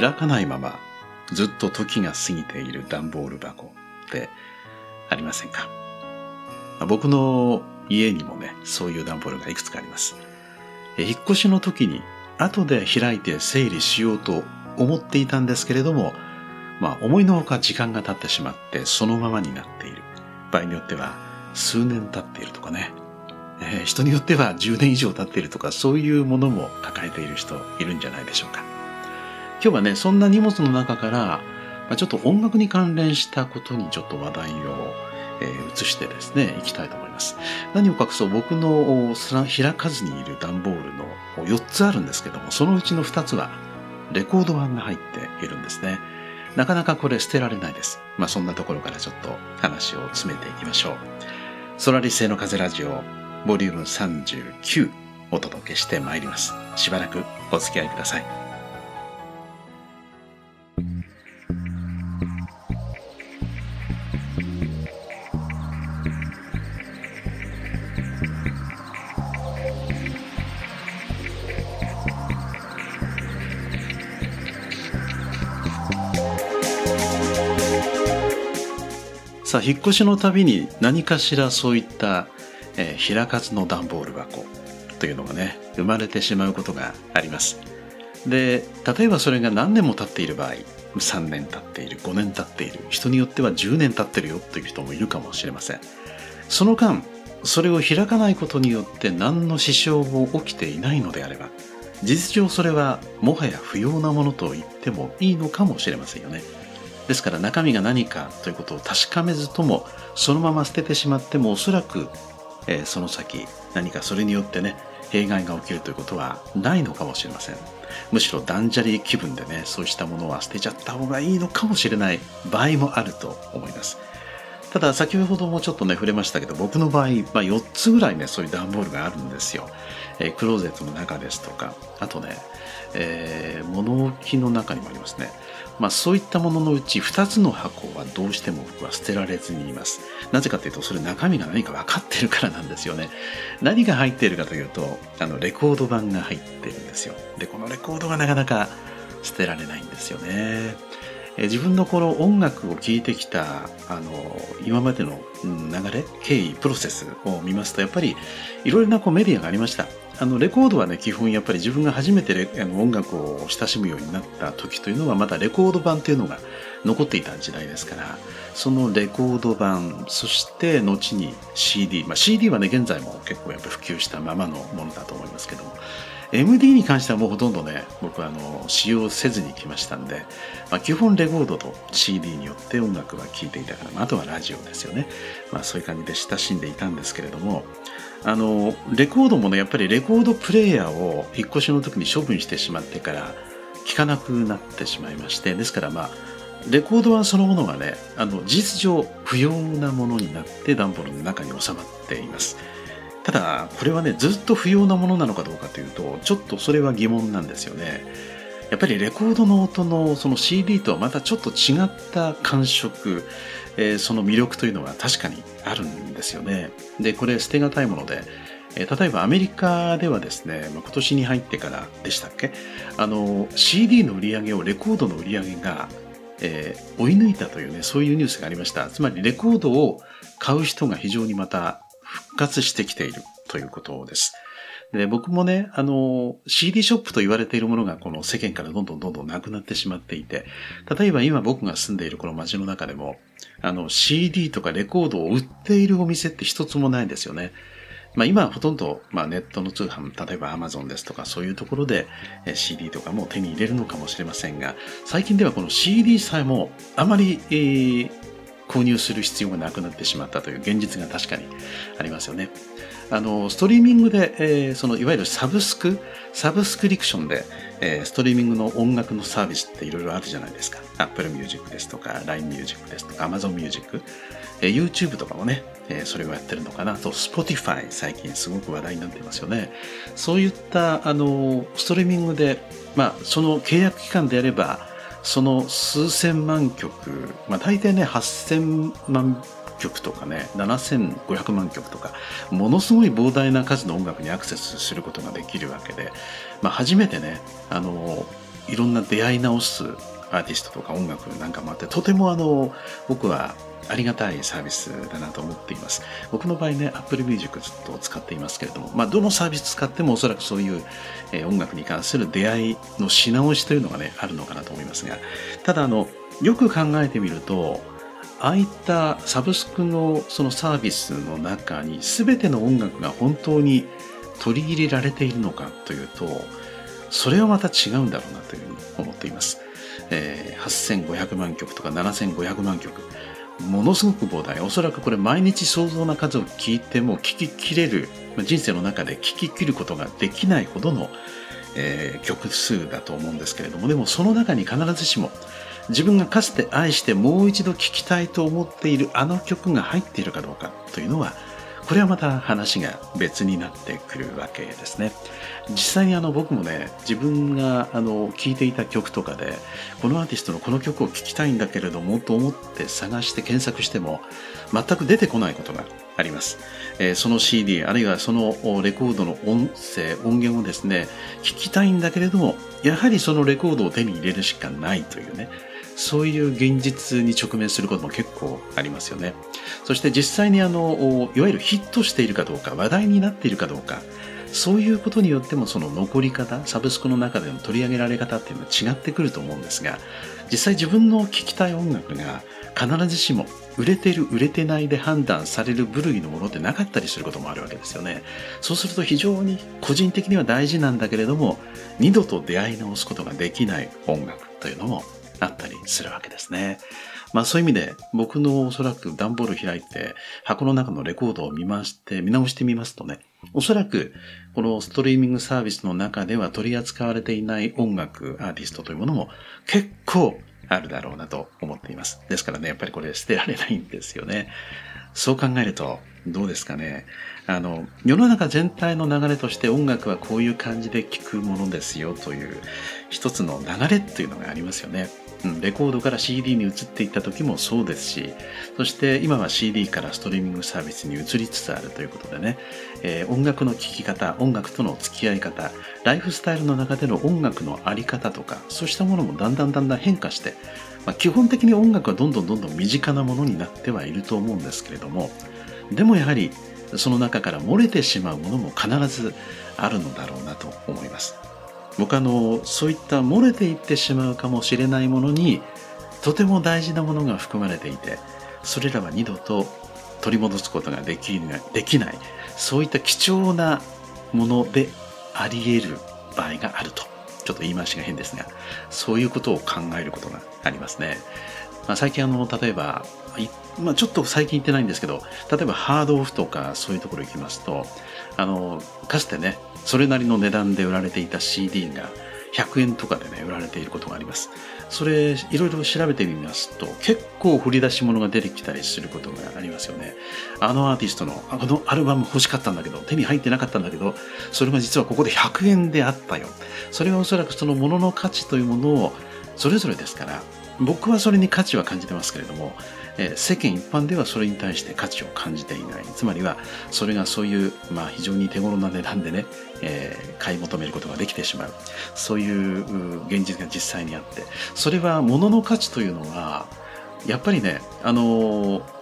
開かないままずっと時が過ぎている段ボール箱ってありませんか？僕の家にもね、そういう段ボールがいくつかあります。引っ越しの時に後で開いて整理しようと思っていたんですけれども、まあ思いのほか時間が経ってしまってそのままになっている。場合によっては数年経っているとかね。えー、人によっては10年以上経っているとかそういうものも抱えている人いるんじゃないでしょうか。今日はね、そんな荷物の中から、まあ、ちょっと音楽に関連したことにちょっと話題を、えー、移してですね、いきたいと思います。何を隠そう僕の開かずにいる段ボールの4つあるんですけども、そのうちの2つはレコード版が入っているんですね。なかなかこれ捨てられないです。まあそんなところからちょっと話を詰めていきましょう。ソラリス製の風ラジオ、ボリューム39お届けしてまいります。しばらくお付き合いください。あ引っ越しのたびに何かしらそういった、えー、開かずの段ボール箱というのがね生まれてしまうことがあります。で例えばそれが何年も経っている場合3年経っている5年経っている人によっては10年経ってるよという人もいるかもしれません。その間それを開かないことによって何の支障も起きていないのであれば事実上それはもはや不要なものと言ってもいいのかもしれませんよね。ですから中身が何かということを確かめずともそのまま捨ててしまってもおそらく、えー、その先何かそれによってね弊害が起きるということはないのかもしれません。むしろダンジャリー気分でねそうしたものは捨てちゃった方がいいのかもしれない場合もあると思います。ただ先ほどもちょっとね触れましたけど僕の場合、まあ、4つぐらいねそういう段ボールがあるんですよ、えー、クローゼットの中ですとかあとね、えー、物置の中にもありますねまあ、そういったもののうち2つの箱はどうしても僕は捨てられずにいます。なぜかというと、それ中身が何か分かってるからなんですよね。何が入っているかというと、あの、レコード版が入ってるんですよ。で、このレコードがなかなか捨てられないんですよね。自分のこの音楽を聴いてきた、あの、今までの流れ、経緯、プロセスを見ますと、やっぱりいろいろなこうメディアがありました。あのレコードはね基本やっぱり自分が初めてあの音楽を親しむようになった時というのはまだレコード版というのが残っていた時代ですからそのレコード版そして後に CD、まあ、CD はね現在も結構やっぱ普及したままのものだと思いますけども MD に関してはもうほとんどね僕はあの使用せずに来ましたんで、まあ、基本レコードと CD によって音楽は聴いていたから、まあ、あとはラジオですよね、まあ、そういう感じで親しんでいたんですけれどもあのレコードもねやっぱりレコードプレーヤーを引っ越しの時に処分してしまってから聴かなくなってしまいましてですからまあレコードはそのものがねあの事実上不要なものになって段ボールの中に収まっています。ただこれはねずっと不要なものなのかどうかというとちょっとそれは疑問なんですよねやっぱりレコードの音のその CD とはまたちょっと違った感触えー、その魅力というのは確かにあるんですよね。で、これ捨てがたいもので、例えばアメリカではですね、今年に入ってからでしたっけ？あの、CD の売り上げをレコードの売り上げが、えー、追い抜いたというね、そういうニュースがありました。つまりレコードを買う人が非常にまた復活してきているということです。で、僕もね、あの、CD ショップと言われているものがこの世間からどんどんどんどんなくなってしまっていて、例えば今僕が住んでいるこの街の中でも、あの、CD とかレコードを売っているお店って一つもないんですよね。まあ今はほとんど、まあネットの通販、例えば Amazon ですとかそういうところで CD とかも手に入れるのかもしれませんが、最近ではこの CD さえもあまり、えー、購入する必要がなくなってしまったという現実が確かにありますよね。あのストリーミングで、えー、そのいわゆるサブスクサブスクリプションで、えー、ストリーミングの音楽のサービスっていろいろあるじゃないですか。Apple Music ですとか LINE Music ですとか Amazon Music、えー、YouTube とかもね、えー、それをやってるのかな。と Spotify 最近すごく話題になってますよね。そういったあのストリーミングで、まあ、その契約期間であればその数千万曲、まあ、大体ね8000万曲とかね7500万曲とかものすごい膨大な数の音楽にアクセスすることができるわけで、まあ、初めてねあのいろんな出会い直すアーティストとか音楽なんかもあってとてもあの僕はありがたいサービスだなと思っています。僕の場合ね、Apple Music ずっと使っていますけれども、まあ、どのサービス使ってもおそらくそういう、え音楽に関する出会いのし直しというのがね、あるのかなと思いますが、ただあの、よく考えてみると、ああいったサブスクのそのサービスの中に全ての音楽が本当に取り入れられているのかというと、それはまた違うんだろうなというふうに思っています。えー、8500万曲とか7500万曲。ものすごく膨大。おそらくこれ毎日相当な数を聞いても聞ききれる、人生の中で聞ききることができないほどの、えー、曲数だと思うんですけれども、でもその中に必ずしも自分がかつて愛してもう一度聴きたいと思っているあの曲が入っているかどうかというのはこれはまた話が別になってくるわけですね。実際にあの僕もね、自分があの聴いていた曲とかで、このアーティストのこの曲を聴きたいんだけれどもと思って探して検索しても、全く出てこないことがあります。えー、その CD、あるいはそのレコードの音声、音源をですね、聴きたいんだけれども、やはりそのレコードを手に入れるしかないというね、そういう現実に直面することも結構ありますよね。そして実際にあの、いわゆるヒットしているかどうか、話題になっているかどうか、そういうことによってもその残り方、サブスクの中での取り上げられ方っていうのは違ってくると思うんですが、実際自分の聴きたい音楽が必ずしも売れてる売れてないで判断される部類のものってなかったりすることもあるわけですよね。そうすると非常に個人的には大事なんだけれども、二度と出会い直すことができない音楽というのもあったりするわけですね。まあそういう意味で僕のおそらく段ボール開いて箱の中のレコードを見まして、見直してみますとね、おそらくこのストリーミングサービスの中では取り扱われていない音楽、アーティストというものも結構あるだろうなと思っています。ですからね、やっぱりこれ捨てられないんですよね。そう考えると、どうですかね。あの、世の中全体の流れとして音楽はこういう感じで聴くものですよという一つの流れっていうのがありますよね。うん、レコードから CD に移っていった時もそうですし、そして今は CD からストリーミングサービスに移りつつあるということでね、えー、音楽の聴き方、音楽との付き合い方、ライフスタイルの中での音楽のあり方とか、そうしたものもだんだんだんだん変化して、まあ、基本的に音楽はどんどんどんどん身近なものになってはいると思うんですけれども、でもやはりその中から漏れてしまうものも必ずあるのだろうなと思います。僕あのそういった漏れていってしまうかもしれないものにとても大事なものが含まれていてそれらは二度と取り戻すことができなできないそういった貴重なものであり得る場合があるとちょっと言い回しが変ですがそういうことを考えることがありますね。まあ、最近あの例えばまあ、ちょっと最近行ってないんですけど例えばハードオフとかそういうところ行きますとあのかつてねそれなりの値段で売られていた CD が100円とかでね売られていることがあります。それいろいろ調べてみますと結構振り出し物が出てきたりすることがありますよね。あのアーティストのあのアルバム欲しかったんだけど手に入ってなかったんだけどそれが実はここで100円であったよ。それはおそらくそのものの価値というものをそれぞれですから僕はそれに価値は感じてますけれどもえ世間一般ではそれに対して価値を感じていない。つまりは、それがそういう、まあ非常に手頃な値段でね、えー、買い求めることができてしまう。そういう現実が実際にあって、それは物の価値というのは、やっぱりね、あのー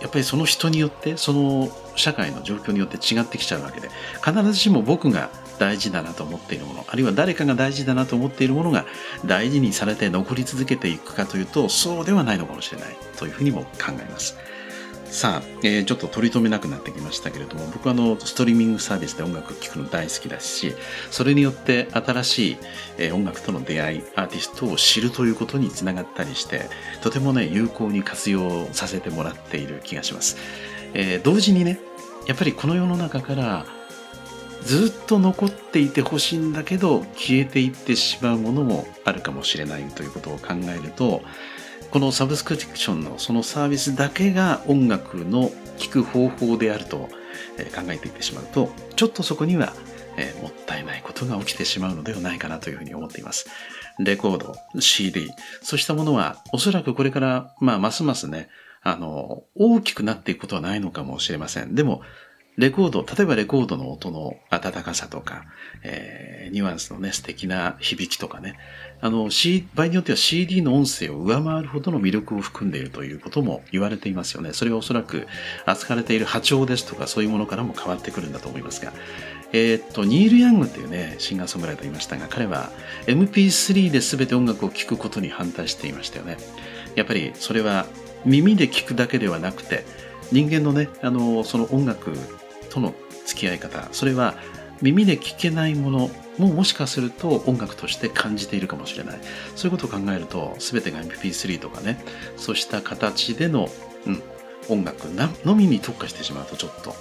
やっぱりその人によって、その社会の状況によって違ってきちゃうわけで、必ずしも僕が大事だなと思っているもの、あるいは誰かが大事だなと思っているものが大事にされて残り続けていくかというと、そうではないのかもしれないというふうにも考えます。さあ、えー、ちょっと取り留めなくなってきましたけれども、僕はあの、ストリーミングサービスで音楽を聴くの大好きだし、それによって新しい、えー、音楽との出会い、アーティストを知るということにつながったりして、とてもね、有効に活用させてもらっている気がします。えー、同時にね、やっぱりこの世の中からずっと残っていてほしいんだけど消えていってしまうものもあるかもしれないということを考えるとこのサブスクリプションのそのサービスだけが音楽の聴く方法であると考えていってしまうとちょっとそこにはもったいないことが起きてしまうのではないかなというふうに思っています。レコード、CD、そうしたものはおそらくこれからまあますますね、あの、大きくなっていくことはないのかもしれません。でも、レコード、例えばレコードの音の温かさとか、えー、ニュアンスのね、素敵な響きとかね、あの、C、場合によっては CD の音声を上回るほどの魅力を含んでいるということも言われていますよね。それはおそらく扱われている波長ですとかそういうものからも変わってくるんだと思いますが、えー、っと、ニール・ヤングっていうね、シンガーソングライターいましたが、彼は MP3 で全て音楽を聴くことに反対していましたよね。やっぱりそれは耳で聴くだけではなくて、人間のね、あの、その音楽との付き合い方、それは耳で聞けないものももしかすると音楽として感じているかもしれない。そういうことを考えると、全てが MP3 とかね、そうした形での、うん、音楽のみに特化してしまうとちょっと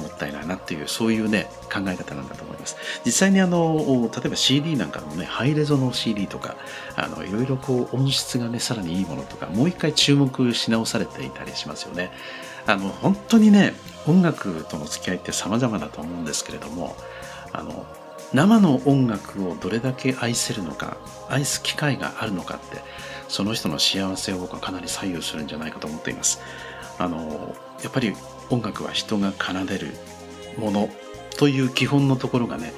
もったいないなっていう、そういうね、考え方なんだと思います。実際にあの、例えば CD なんかのね、ハイレゾの CD とか、あの、いろいろこう音質がね、さらにいいものとか、もう一回注目し直されていたりしますよね。あの、本当にね、音楽との付き合いって様々だと思うんですけれども、あの、生の音楽をどれだけ愛せるのか、愛す機会があるのかって、その人の幸せを僕はかなり左右するんじゃないかと思っています。あの、やっぱり音楽は人が奏でるものという基本のところがね、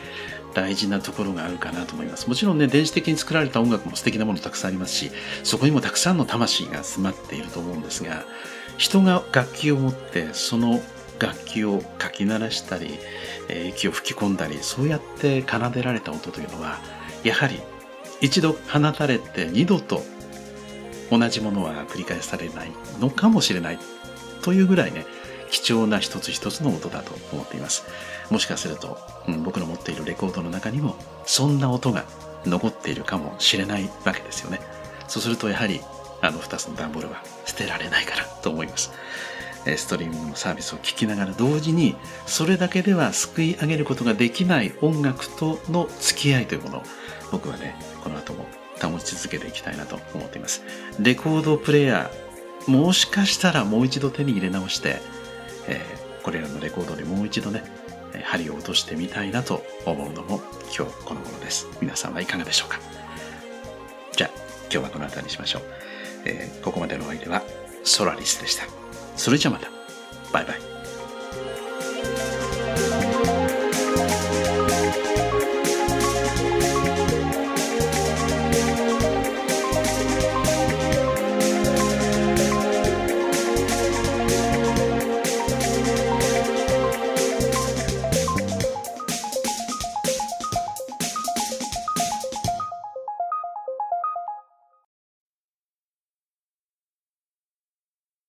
大事なところがあるかなと思います。もちろんね、電子的に作られた音楽も素敵なものたくさんありますし、そこにもたくさんの魂が詰まっていると思うんですが、人が楽器を持ってその楽器をかき鳴らしたり、え息を吹き込んだりそうやって奏でられた音というのはやはり一度放たれて二度と同じものは繰り返されないのかもしれないというぐらいね貴重な一つ一つの音だと思っています。もしかすると、うん、僕の持っているレコードの中にもそんな音が残っているかもしれないわけですよね。そうするとやはりあの2つの段ボールは捨てられないからと思います。ストリーミングのサービスを聴きながら同時にそれだけでは救い上げることができない音楽との付き合いというものを僕はねこの後も保ち続けていきたいなと思っています。レコードプレーヤーもしかしたらもう一度手に入れ直して、えー、これらのレコードでもう一度ね針を落としてみたいなと思うのも今日この頃です皆さんはいかがでしょうか？じゃあ今日はこの辺りにしましょうえー、ここまでのお相手はソラリスでした。それじゃまた。バイバイ。